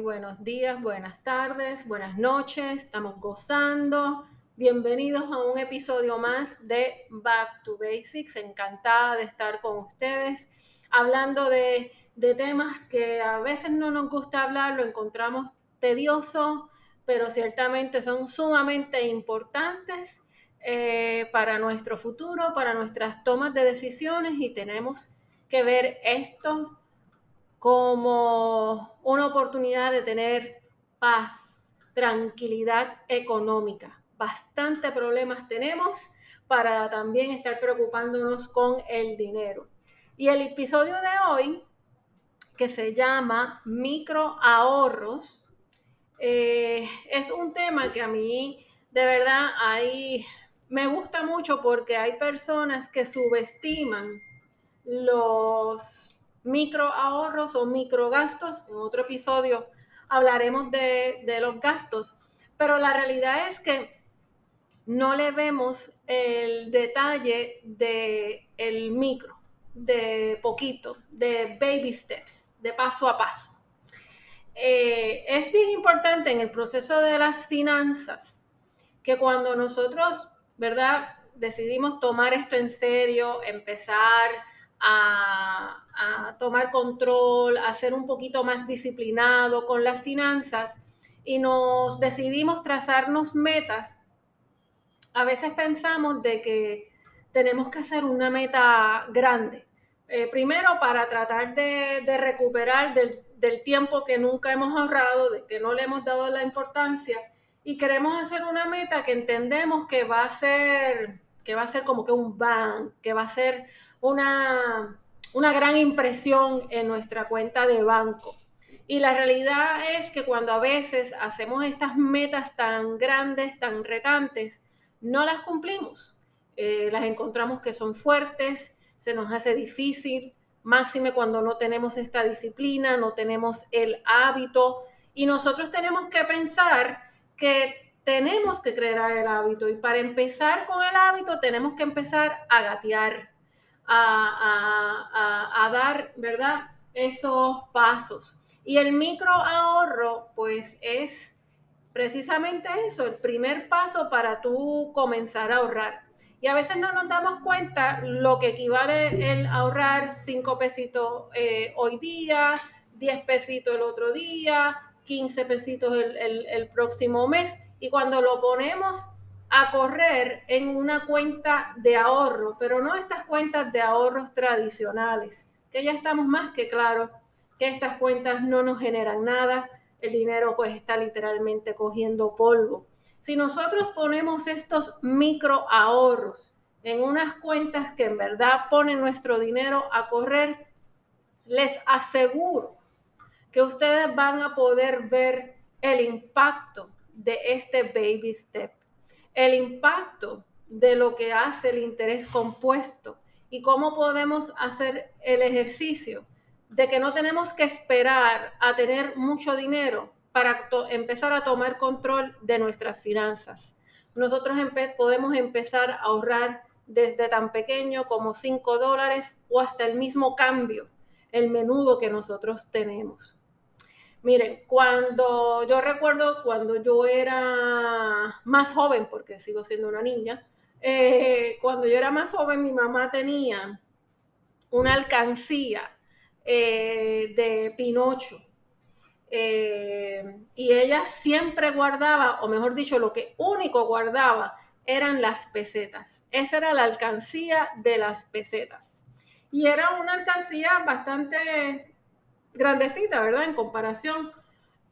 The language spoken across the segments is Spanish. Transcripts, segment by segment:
buenos días, buenas tardes, buenas noches. Estamos gozando. Bienvenidos a un episodio más de Back to Basics. Encantada de estar con ustedes hablando de, temas que a veces no nos gusta hablar, lo encontramos tedioso, pero ciertamente son sumamente importantes eh, para nuestro futuro, para nuestras tomas de decisiones y tenemos que ver esto como una oportunidad de tener paz, tranquilidad económica. Bastante problemas tenemos para también estar preocupándonos con el dinero. Y el episodio de hoy, que se llama micro ahorros, eh, es un tema que a mí de verdad me gusta mucho porque hay personas que subestiman los micro ahorros o micro gastos. En otro episodio hablaremos de, los gastos, pero la realidad es que no le vemos el detalle de el micro, de poquito, de baby steps, de paso a paso. Eh, es bien importante en el proceso de las finanzas que cuando nosotros, ¿verdad? Decidimos tomar esto en serio, empezar a, tomar control, a ser un poquito más disciplinado con las finanzas y nos decidimos trazarnos metas, a veces pensamos de que tenemos que hacer una meta grande. Eh, primero, para tratar de, recuperar del, del, tiempo que nunca hemos ahorrado, de que no le hemos dado la importancia, y queremos hacer una meta que entendemos que va a ser, que va a ser como que un bang, que va a ser una, una gran impresión en nuestra cuenta de banco. Y la realidad es que cuando a veces hacemos estas metas tan grandes, tan retantes, no las cumplimos. Eh, las encontramos que son fuertes, se nos hace difícil, máxime cuando no tenemos esta disciplina, no tenemos el hábito. Y nosotros tenemos que pensar que tenemos que crear el hábito. Y para empezar con el hábito tenemos que empezar a gatear, a, dar, ¿verdad? Esos pasos. Y el micro ahorro, pues es precisamente eso, el primer paso para tú comenzar a ahorrar. Y a veces no nos damos cuenta lo que equivale el ahorrar cinco pesitos eh, hoy día, 10 pesitos el otro día, 15 pesitos el, el próximo mes. Y cuando lo ponemos a correr en una cuenta de ahorro, pero no estas cuentas de ahorros tradicionales, que ya estamos más que claros que estas cuentas no nos generan nada, el dinero pues está literalmente cogiendo polvo. Si nosotros ponemos estos micro ahorros en unas cuentas que en verdad ponen nuestro dinero a correr, les aseguro que ustedes van a poder ver el impacto de este baby step el impacto de lo que hace el interés compuesto y cómo podemos hacer el ejercicio de que no tenemos que esperar a tener mucho dinero para empezar a tomar control de nuestras finanzas. Nosotros podemos empezar a ahorrar desde tan pequeño como 5 dólares o hasta el mismo cambio, el menudo que nosotros tenemos. Miren, cuando yo recuerdo cuando yo era más joven, porque sigo siendo una niña, eh, cuando yo era más joven, mi mamá tenía una alcancía eh, de Pinocho. Eh, y ella siempre guardaba, o mejor dicho, lo que único guardaba eran las pesetas. Esa era la alcancía de las pesetas. Y era una alcancía bastante grandecita, ¿verdad? En comparación.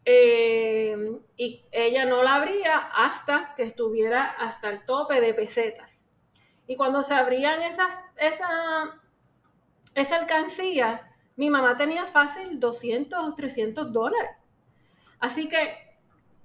Eh, y ella no la abría hasta que estuviera hasta el tope de pesetas. Y cuando se abrían esas, esa, esa alcancía, mi mamá tenía fácil 200 o 300 dólares. Así que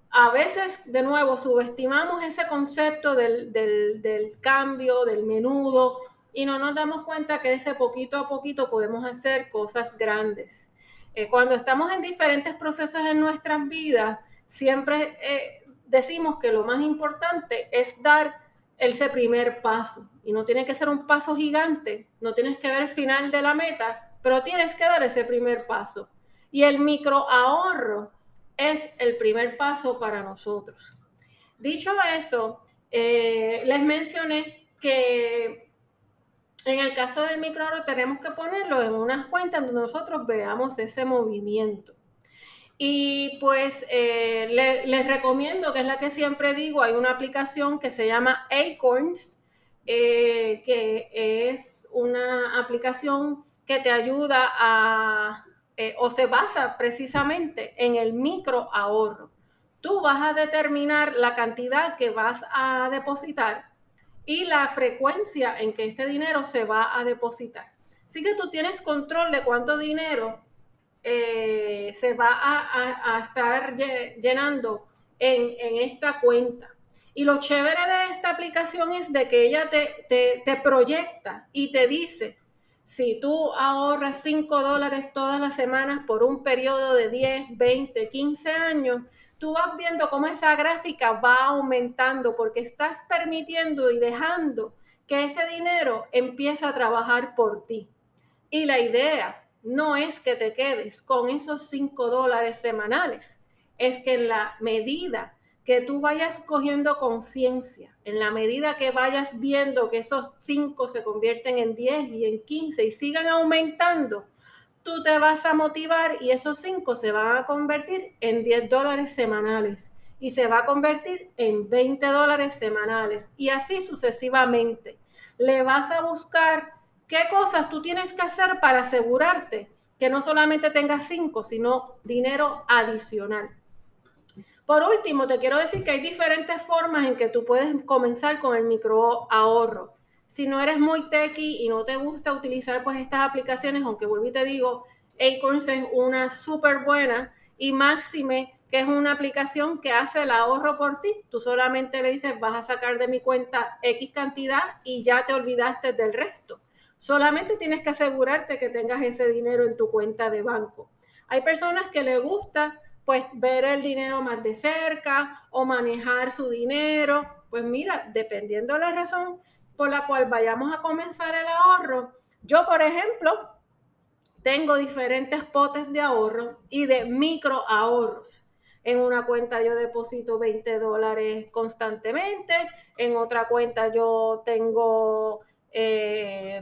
a veces, de nuevo, subestimamos ese concepto del, del, del cambio, del menudo, y no nos damos cuenta que ese poquito a poquito podemos hacer cosas grandes. Eh, cuando estamos en diferentes procesos en nuestras vidas, siempre eh, decimos que lo más importante es dar ese primer paso. Y no tiene que ser un paso gigante, no tienes que ver el final de la meta, pero tienes que dar ese primer paso. Y el micro ahorro es el primer paso para nosotros. Dicho eso, eh, les mencioné que en el caso del microahorro tenemos que ponerlo en unas cuentas donde nosotros veamos ese movimiento. Y pues eh, les recomiendo, que es la que siempre digo, hay una aplicación que se llama Acorns, eh, que es una aplicación que te ayuda a, eh, o se basa precisamente en el micro ahorro. Tú vas a determinar la cantidad que vas a depositar y la frecuencia en que este dinero se va a depositar. Así que tú tienes control de cuánto dinero eh, se va a, estar llenando en, esta cuenta. Y lo chévere de esta aplicación es de que ella te, te proyecta y te dice, si tú ahorras 5 dólares todas las semanas por un periodo de 10, 20, 15 años, tú vas viendo cómo esa gráfica va aumentando porque estás permitiendo y dejando que ese dinero empiece a trabajar por ti. Y la idea no es que te quedes con esos 5 dólares semanales, es que en la medida que tú vayas cogiendo conciencia, en la medida que vayas viendo que esos 5 se convierten en 10 y en 15 y sigan aumentando, tú te vas a motivar y esos 5 se van a convertir en 10 dólares semanales y se va a convertir en 20 dólares semanales y así sucesivamente. Le vas a buscar qué cosas tú tienes que hacer para asegurarte que no solamente tengas 5, sino dinero adicional. Por último, te quiero decir que hay diferentes formas en que tú puedes comenzar con el micro ahorro si no eres muy techy y no te gusta utilizar pues estas aplicaciones, aunque vuelvo y te digo, Acorns es una súper buena y máxime que es una aplicación que hace el ahorro por ti. Tú solamente le dices, vas a sacar de mi cuenta X cantidad y ya te olvidaste del resto. Solamente tienes que asegurarte que tengas ese dinero en tu cuenta de banco. Hay personas que les gusta pues ver el dinero más de cerca o manejar su dinero. Pues mira, dependiendo de la razón, por la cual vayamos a comenzar el ahorro, yo, por ejemplo, tengo diferentes potes de ahorro y de micro ahorros. En una cuenta yo deposito 20 dólares constantemente, en otra cuenta yo tengo eh,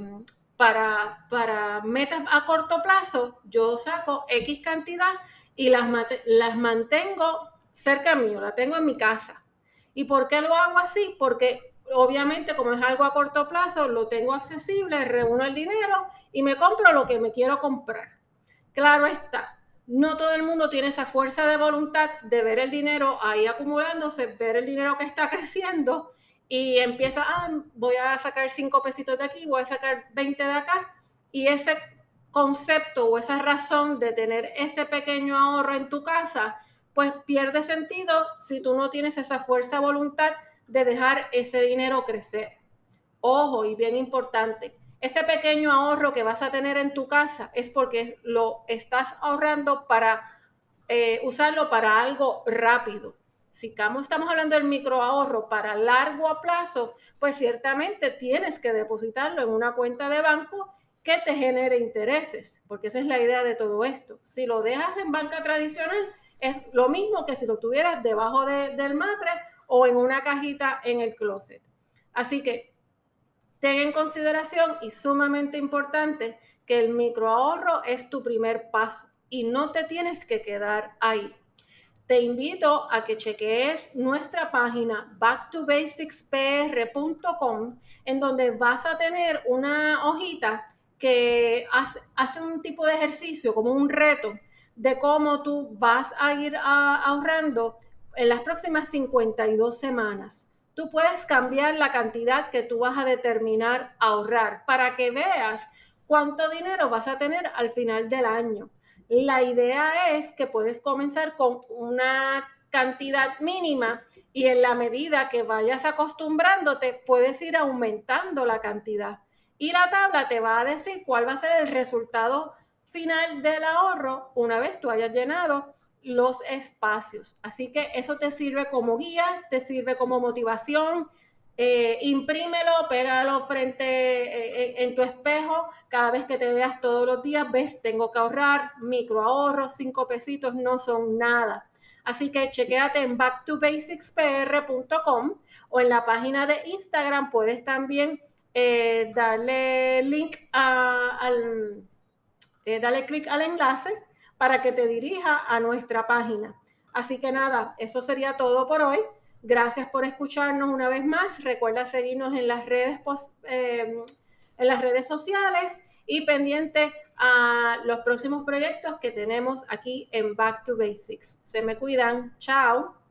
para, para metas a corto plazo, yo saco X cantidad y las, las mantengo cerca mío, la tengo en mi casa. ¿Y por qué lo hago así? Porque obviamente como es algo a corto plazo, lo tengo accesible, reúno el dinero y me compro lo que me quiero comprar. Claro está, no todo el mundo tiene esa fuerza de voluntad de ver el dinero ahí acumulándose, ver el dinero que está creciendo y empieza, ah, voy a sacar cinco pesitos de aquí, voy a sacar 20 de acá. Y ese concepto o esa razón de tener ese pequeño ahorro en tu casa, pues pierde sentido si tú no tienes esa fuerza de voluntad de dejar ese dinero crecer. Ojo, y bien importante, ese pequeño ahorro que vas a tener en tu casa es porque lo estás ahorrando para eh, usarlo para algo rápido. Si estamos hablando del micro ahorro para largo plazo, pues ciertamente tienes que depositarlo en una cuenta de banco que te genere intereses, porque esa es la idea de todo esto. Si lo dejas en banca tradicional, es lo mismo que si lo tuvieras debajo del matre o en una cajita en el closet. Así que ten en consideración y sumamente importante que el microahorro es tu primer paso y no te tienes que quedar ahí. Te invito a que cheques nuestra página backtobasicspr.com en donde vas a tener una hojita que hace, hace, un tipo de ejercicio, como un reto de cómo tú vas a ir ahorrando en las próximas 52 semanas, tú puedes cambiar la cantidad que tú vas a determinar ahorrar para que veas cuánto dinero vas a tener al final del año. La idea es que puedes comenzar con una cantidad mínima y en la medida que vayas acostumbrándote, puedes ir aumentando la cantidad. Y la tabla te va a decir cuál va a ser el resultado final del ahorro una vez tú hayas llenado los espacios. Así que eso te sirve como guía, te sirve como motivación. Eh, imprímelo, pégalo frente eh, en tu espejo. Cada vez que te veas todos los días, ves, tengo que ahorrar, micro ahorro, cinco pesitos no son nada. Así que chequéate en backtobasicspr.com o en la página de Instagram puedes también eh, darle link al, eh, dale clic al enlace para que te dirija a nuestra página. Así que nada, eso sería todo por hoy. Gracias por escucharnos una vez más. Recuerda seguirnos en las redes, eh, en las redes sociales y pendiente a los próximos proyectos que tenemos aquí en Back to Basics. Se me cuidan. Chao.